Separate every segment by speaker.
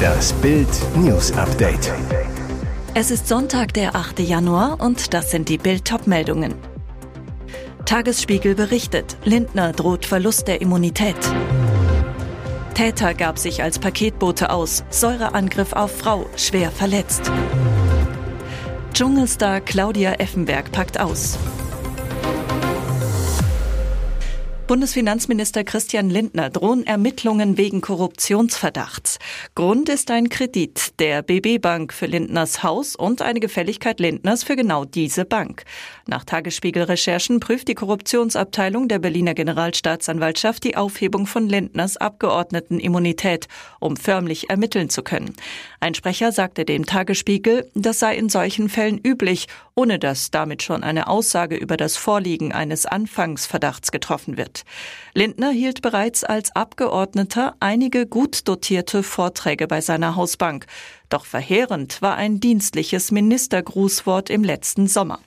Speaker 1: Das Bild News Update.
Speaker 2: Es ist Sonntag, der 8. Januar und das sind die Bild meldungen Tagesspiegel berichtet, Lindner droht Verlust der Immunität. Täter gab sich als Paketbote aus, Säureangriff auf Frau, schwer verletzt. Dschungelstar Claudia Effenberg packt aus. Bundesfinanzminister Christian Lindner drohen Ermittlungen wegen Korruptionsverdachts. Grund ist ein Kredit der BB Bank für Lindners Haus und eine Gefälligkeit Lindners für genau diese Bank. Nach Tagesspiegel-Recherchen prüft die Korruptionsabteilung der Berliner Generalstaatsanwaltschaft die Aufhebung von Lindners Abgeordnetenimmunität, um förmlich ermitteln zu können. Ein Sprecher sagte dem Tagesspiegel, das sei in solchen Fällen üblich, ohne dass damit schon eine Aussage über das Vorliegen eines Anfangsverdachts getroffen wird. Lindner hielt bereits als Abgeordneter einige gut dotierte Vorträge bei seiner Hausbank. Doch verheerend war ein dienstliches Ministergrußwort im letzten Sommer.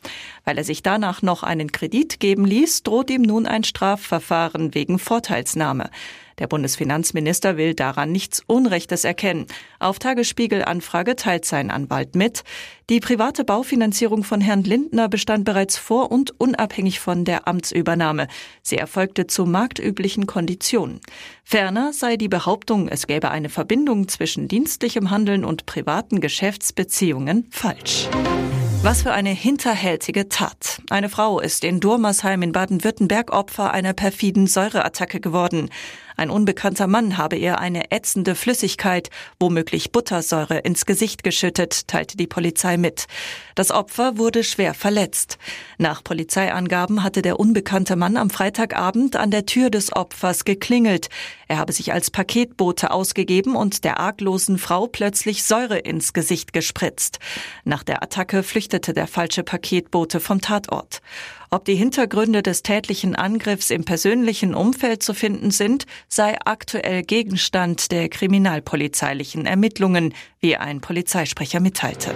Speaker 2: Weil er sich danach noch einen Kredit geben ließ, droht ihm nun ein Strafverfahren wegen Vorteilsnahme. Der Bundesfinanzminister will daran nichts Unrechtes erkennen. Auf Tagesspiegel-Anfrage teilt sein Anwalt mit. Die private Baufinanzierung von Herrn Lindner bestand bereits vor und unabhängig von der Amtsübernahme. Sie erfolgte zu marktüblichen Konditionen. Ferner sei die Behauptung, es gäbe eine Verbindung zwischen dienstlichem Handeln und privaten Geschäftsbeziehungen falsch. Was für eine hinterhältige Tat. Eine Frau ist in Durmersheim in Baden-Württemberg Opfer einer perfiden Säureattacke geworden. Ein unbekannter Mann habe ihr eine ätzende Flüssigkeit, womöglich Buttersäure, ins Gesicht geschüttet, teilte die Polizei mit. Das Opfer wurde schwer verletzt. Nach Polizeiangaben hatte der unbekannte Mann am Freitagabend an der Tür des Opfers geklingelt. Er habe sich als Paketbote ausgegeben und der arglosen Frau plötzlich Säure ins Gesicht gespritzt. Nach der Attacke flüchtete der falsche Paketbote vom Tatort. Ob die Hintergründe des tätlichen Angriffs im persönlichen Umfeld zu finden sind, sei aktuell Gegenstand der kriminalpolizeilichen Ermittlungen, wie ein Polizeisprecher mitteilte.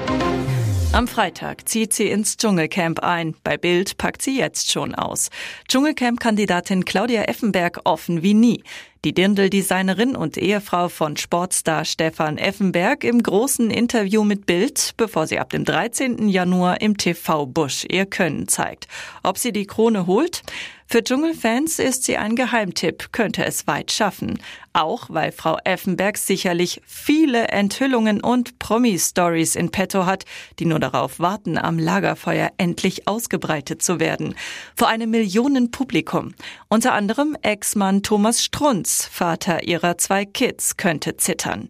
Speaker 2: Am Freitag zieht sie ins Dschungelcamp ein. Bei Bild packt sie jetzt schon aus. Dschungelcamp-Kandidatin Claudia Effenberg offen wie nie. Die Dirndl-Designerin und Ehefrau von Sportstar Stefan Effenberg im großen Interview mit Bild, bevor sie ab dem 13. Januar im TV Busch ihr Können zeigt. Ob sie die Krone holt? Für Dschungelfans ist sie ein Geheimtipp, könnte es weit schaffen. Auch weil Frau Effenberg sicherlich viele Enthüllungen und Promi-Stories in petto hat, die nur darauf warten, am Lagerfeuer endlich ausgebreitet zu werden. Vor einem Millionenpublikum. Unter anderem Ex-Mann Thomas Strunz, Vater ihrer zwei Kids, könnte zittern.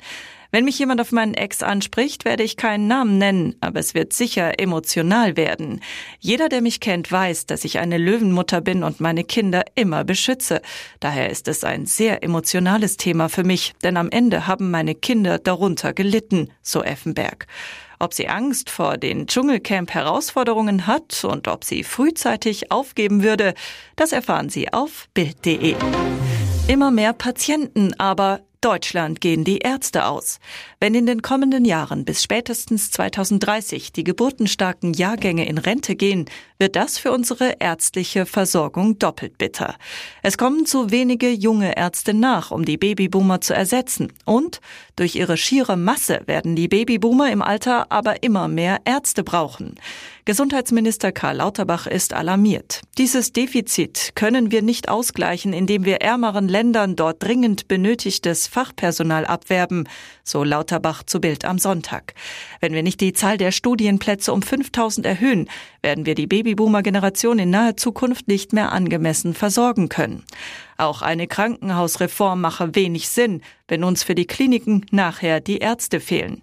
Speaker 2: Wenn mich jemand auf meinen Ex anspricht, werde ich keinen Namen nennen, aber es wird sicher emotional werden. Jeder, der mich kennt, weiß, dass ich eine Löwenmutter bin und meine Kinder immer beschütze. Daher ist es ein sehr emotionales Thema für mich, denn am Ende haben meine Kinder darunter gelitten, so Effenberg. Ob sie Angst vor den Dschungelcamp-Herausforderungen hat und ob sie frühzeitig aufgeben würde, das erfahren Sie auf Bild.de. Immer mehr Patienten, aber Deutschland gehen die Ärzte aus. Wenn in den kommenden Jahren bis spätestens 2030 die geburtenstarken Jahrgänge in Rente gehen, wird das für unsere ärztliche Versorgung doppelt bitter. Es kommen zu wenige junge Ärzte nach, um die Babyboomer zu ersetzen. Und durch ihre schiere Masse werden die Babyboomer im Alter aber immer mehr Ärzte brauchen. Gesundheitsminister Karl Lauterbach ist alarmiert. Dieses Defizit können wir nicht ausgleichen, indem wir ärmeren Ländern dort dringend benötigtes Fachpersonal abwerben, so Lauterbach zu Bild am Sonntag. Wenn wir nicht die Zahl der Studienplätze um 5000 erhöhen, werden wir die Babyboomer-Generation in naher Zukunft nicht mehr angemessen versorgen können. Auch eine Krankenhausreform mache wenig Sinn, wenn uns für die Kliniken nachher die Ärzte fehlen.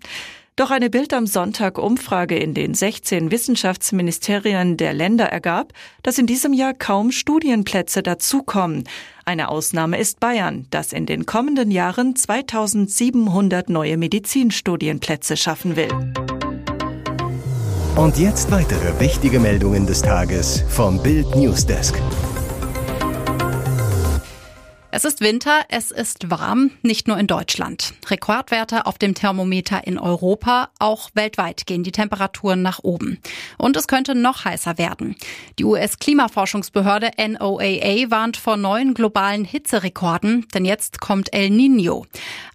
Speaker 2: Doch eine Bild am Sonntag Umfrage in den 16 Wissenschaftsministerien der Länder ergab, dass in diesem Jahr kaum Studienplätze dazukommen. Eine Ausnahme ist Bayern, das in den kommenden Jahren 2700 neue Medizinstudienplätze schaffen will.
Speaker 1: Und jetzt weitere wichtige Meldungen des Tages vom Bild Newsdesk.
Speaker 3: Es ist Winter, es ist warm, nicht nur in Deutschland. Rekordwerte auf dem Thermometer in Europa, auch weltweit gehen die Temperaturen nach oben. Und es könnte noch heißer werden. Die US-Klimaforschungsbehörde NOAA warnt vor neuen globalen Hitzerekorden, denn jetzt kommt El Nino.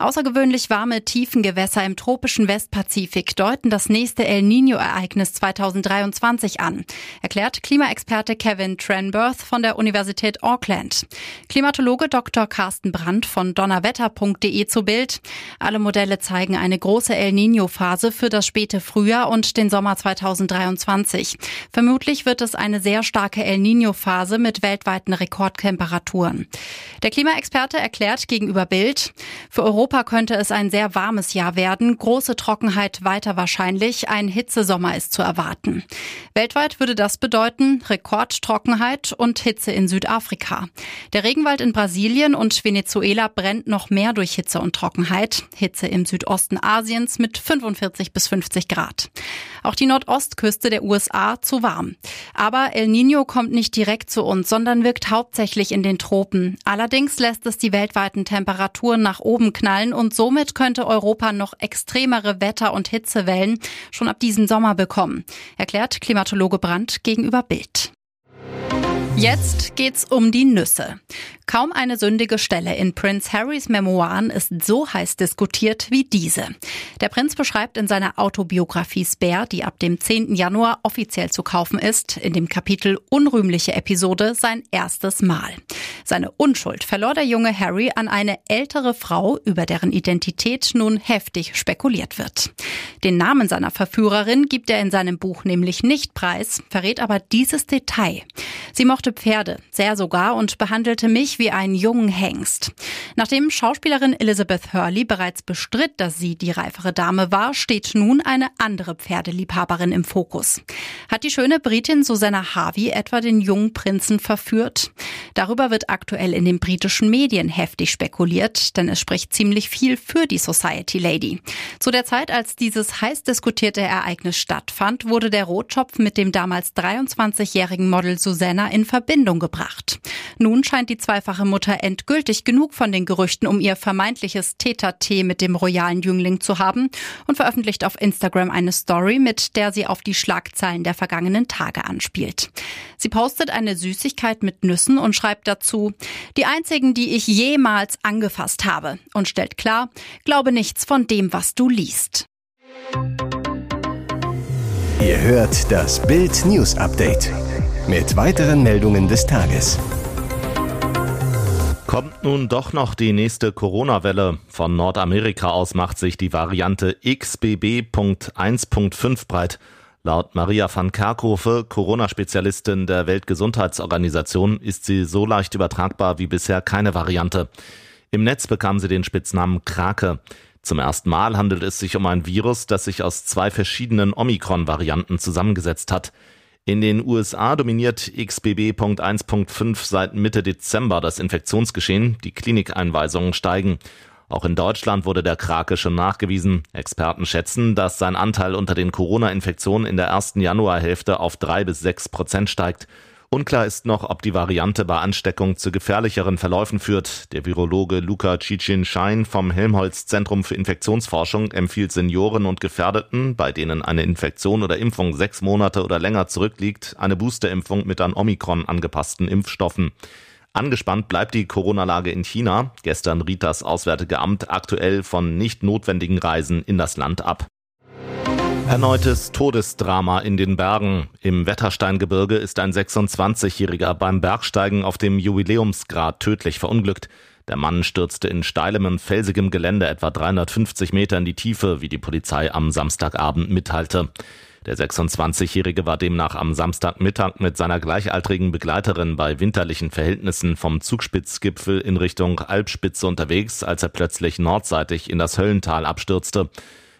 Speaker 3: Außergewöhnlich warme Tiefengewässer im tropischen Westpazifik deuten das nächste El Nino-Ereignis 2023 an, erklärt Klimaexperte Kevin Trenberth von der Universität Auckland. Klimatologe Dr. Carsten Brandt von donnerwetter.de zu Bild. Alle Modelle zeigen eine große El Nino-Phase für das späte Frühjahr und den Sommer 2023. Vermutlich wird es eine sehr starke El Nino-Phase mit weltweiten Rekordtemperaturen. Der Klimaexperte erklärt gegenüber Bild, für Europa könnte es ein sehr warmes Jahr werden, große Trockenheit weiter wahrscheinlich, ein Hitzesommer ist zu erwarten. Weltweit würde das bedeuten Rekordtrockenheit und Hitze in Südafrika. Der Regenwald in Brasilien und Venezuela brennt noch mehr durch Hitze und Trockenheit. Hitze im Südosten Asiens mit 45 bis 50 Grad. Auch die Nordostküste der USA zu warm. Aber El Nino kommt nicht direkt zu uns, sondern wirkt hauptsächlich in den Tropen. Allerdings lässt es die weltweiten Temperaturen nach oben oben knallen und somit könnte Europa noch extremere Wetter- und Hitzewellen schon ab diesem Sommer bekommen, erklärt Klimatologe Brandt gegenüber Bild. Jetzt geht's um die Nüsse. Kaum eine sündige Stelle in Prince Harrys Memoiren ist so heiß diskutiert wie diese. Der Prinz beschreibt in seiner Autobiografie Spare, die ab dem 10. Januar offiziell zu kaufen ist, in dem Kapitel Unrühmliche Episode sein erstes Mal. Seine Unschuld verlor der junge Harry an eine ältere Frau, über deren Identität nun heftig spekuliert wird. Den Namen seiner Verführerin gibt er in seinem Buch nämlich nicht preis, verrät aber dieses Detail. Sie mochte Pferde, sehr sogar, und behandelte mich wie einen jungen Hengst. Nachdem Schauspielerin Elizabeth Hurley bereits bestritt, dass sie die reifere Dame war, steht nun eine andere Pferdeliebhaberin im Fokus. Hat die schöne Britin Susanna Harvey etwa den jungen Prinzen verführt? Darüber wird aktuell in den britischen Medien heftig spekuliert, denn es spricht ziemlich viel für die Society Lady. Zu der Zeit, als dieses heiß diskutierte Ereignis stattfand, wurde der Rotschopf mit dem damals 23-jährigen Model Susanna in Verbindung gebracht. Nun scheint die zweifache zweifache Mutter endgültig genug von den Gerüchten um ihr vermeintliches Täter-Tee mit dem royalen Jüngling zu haben und veröffentlicht auf Instagram eine Story, mit der sie auf die Schlagzeilen der vergangenen Tage anspielt. Sie postet eine Süßigkeit mit Nüssen und schreibt dazu, die einzigen, die ich jemals angefasst habe und stellt klar, glaube nichts von dem, was du liest.
Speaker 1: Ihr hört das Bild News Update mit weiteren Meldungen des Tages.
Speaker 4: Kommt nun doch noch die nächste Corona-Welle. Von Nordamerika aus macht sich die Variante XBB.1.5 breit. Laut Maria van Kerkhove, Corona-Spezialistin der Weltgesundheitsorganisation, ist sie so leicht übertragbar wie bisher keine Variante. Im Netz bekam sie den Spitznamen Krake. Zum ersten Mal handelt es sich um ein Virus, das sich aus zwei verschiedenen Omikron-Varianten zusammengesetzt hat. In den USA dominiert XBB.1.5 seit Mitte Dezember das Infektionsgeschehen, die Klinikeinweisungen steigen. Auch in Deutschland wurde der Krake schon nachgewiesen. Experten schätzen, dass sein Anteil unter den Corona-Infektionen in der ersten Januarhälfte auf drei bis sechs Prozent steigt. Unklar ist noch, ob die Variante bei Ansteckung zu gefährlicheren Verläufen führt. Der Virologe Luca Cicin-Schein vom Helmholtz Zentrum für Infektionsforschung empfiehlt Senioren und Gefährdeten, bei denen eine Infektion oder Impfung sechs Monate oder länger zurückliegt, eine Boosterimpfung mit an Omikron angepassten Impfstoffen. Angespannt bleibt die Corona-Lage in China. Gestern riet das Auswärtige Amt aktuell von nicht notwendigen Reisen in das Land ab. Erneutes Todesdrama in den Bergen. Im Wettersteingebirge ist ein 26-Jähriger beim Bergsteigen auf dem Jubiläumsgrat tödlich verunglückt. Der Mann stürzte in steilem und felsigem Gelände etwa 350 Meter in die Tiefe, wie die Polizei am Samstagabend mitteilte. Der 26-Jährige war demnach am Samstagmittag mit seiner gleichaltrigen Begleiterin bei winterlichen Verhältnissen vom Zugspitzgipfel in Richtung Alpspitze unterwegs, als er plötzlich nordseitig in das Höllental abstürzte.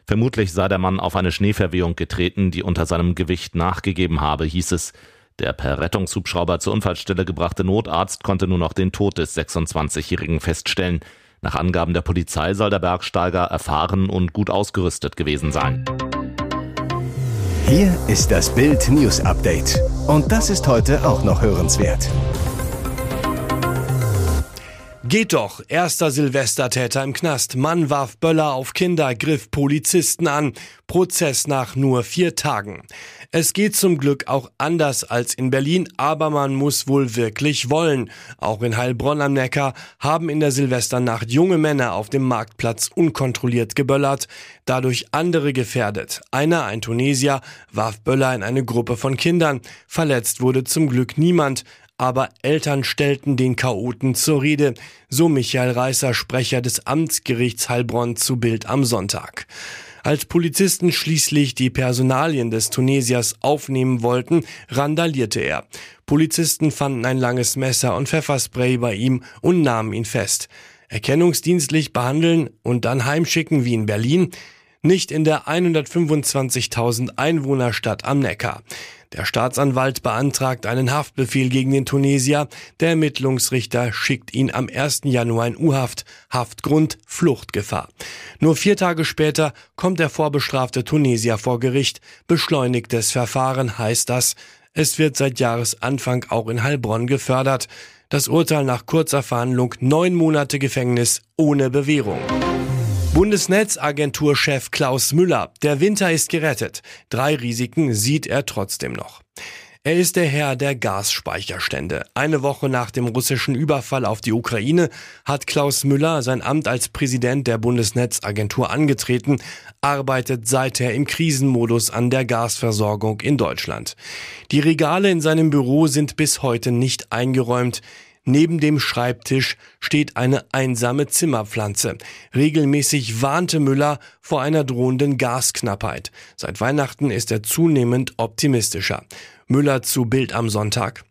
Speaker 4: Vermutlich sei der Mann auf eine Schneeverwehung getreten, die unter seinem Gewicht nachgegeben habe, hieß es. Der per Rettungshubschrauber zur Unfallstelle gebrachte Notarzt konnte nur noch den Tod des 26-Jährigen feststellen. Nach Angaben der Polizei soll der Bergsteiger erfahren und gut ausgerüstet gewesen sein.
Speaker 1: Hier ist das Bild News Update. Und das ist heute auch noch hörenswert.
Speaker 5: Geht doch. Erster Silvestertäter im Knast. Mann warf Böller auf Kinder, griff Polizisten an. Prozess nach nur vier Tagen. Es geht zum Glück auch anders als in Berlin, aber man muss wohl wirklich wollen. Auch in Heilbronn am Neckar haben in der Silvesternacht junge Männer auf dem Marktplatz unkontrolliert geböllert, dadurch andere gefährdet. Einer, ein Tunesier, warf Böller in eine Gruppe von Kindern. Verletzt wurde zum Glück niemand aber Eltern stellten den Chaoten zur Rede, so Michael Reißer, Sprecher des Amtsgerichts Heilbronn zu Bild am Sonntag. Als Polizisten schließlich die Personalien des Tunesiers aufnehmen wollten, randalierte er. Polizisten fanden ein langes Messer und Pfefferspray bei ihm und nahmen ihn fest. Erkennungsdienstlich behandeln und dann heimschicken wie in Berlin? Nicht in der 125.000 Einwohnerstadt am Neckar. Der Staatsanwalt beantragt einen Haftbefehl gegen den Tunesier. Der Ermittlungsrichter schickt ihn am 1. Januar in U-Haft. Haftgrund Fluchtgefahr. Nur vier Tage später kommt der vorbestrafte Tunesier vor Gericht. Beschleunigtes Verfahren heißt das. Es wird seit Jahresanfang auch in Heilbronn gefördert. Das Urteil nach kurzer Verhandlung neun Monate Gefängnis ohne Bewährung. Bundesnetzagenturchef Klaus Müller. Der Winter ist gerettet. Drei Risiken sieht er trotzdem noch. Er ist der Herr der Gasspeicherstände. Eine Woche nach dem russischen Überfall auf die Ukraine hat Klaus Müller sein Amt als Präsident der Bundesnetzagentur angetreten, arbeitet seither im Krisenmodus an der Gasversorgung in Deutschland. Die Regale in seinem Büro sind bis heute nicht eingeräumt. Neben dem Schreibtisch steht eine einsame Zimmerpflanze. Regelmäßig warnte Müller vor einer drohenden Gasknappheit. Seit Weihnachten ist er zunehmend optimistischer. Müller zu Bild am Sonntag.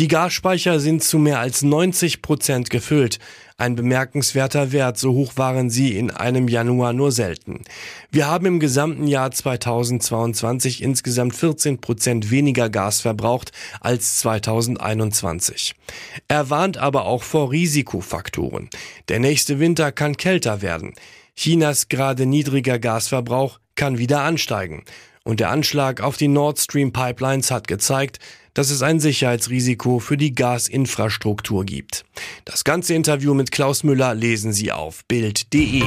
Speaker 5: Die Gasspeicher sind zu mehr als 90 Prozent gefüllt. Ein bemerkenswerter Wert, so hoch waren sie in einem Januar nur selten. Wir haben im gesamten Jahr 2022 insgesamt 14 Prozent weniger Gas verbraucht als 2021. Er warnt aber auch vor Risikofaktoren. Der nächste Winter kann kälter werden. Chinas gerade niedriger Gasverbrauch kann wieder ansteigen. Und der Anschlag auf die Nord Stream Pipelines hat gezeigt, dass es ein Sicherheitsrisiko für die Gasinfrastruktur gibt. Das ganze Interview mit Klaus Müller lesen Sie auf Bild.de.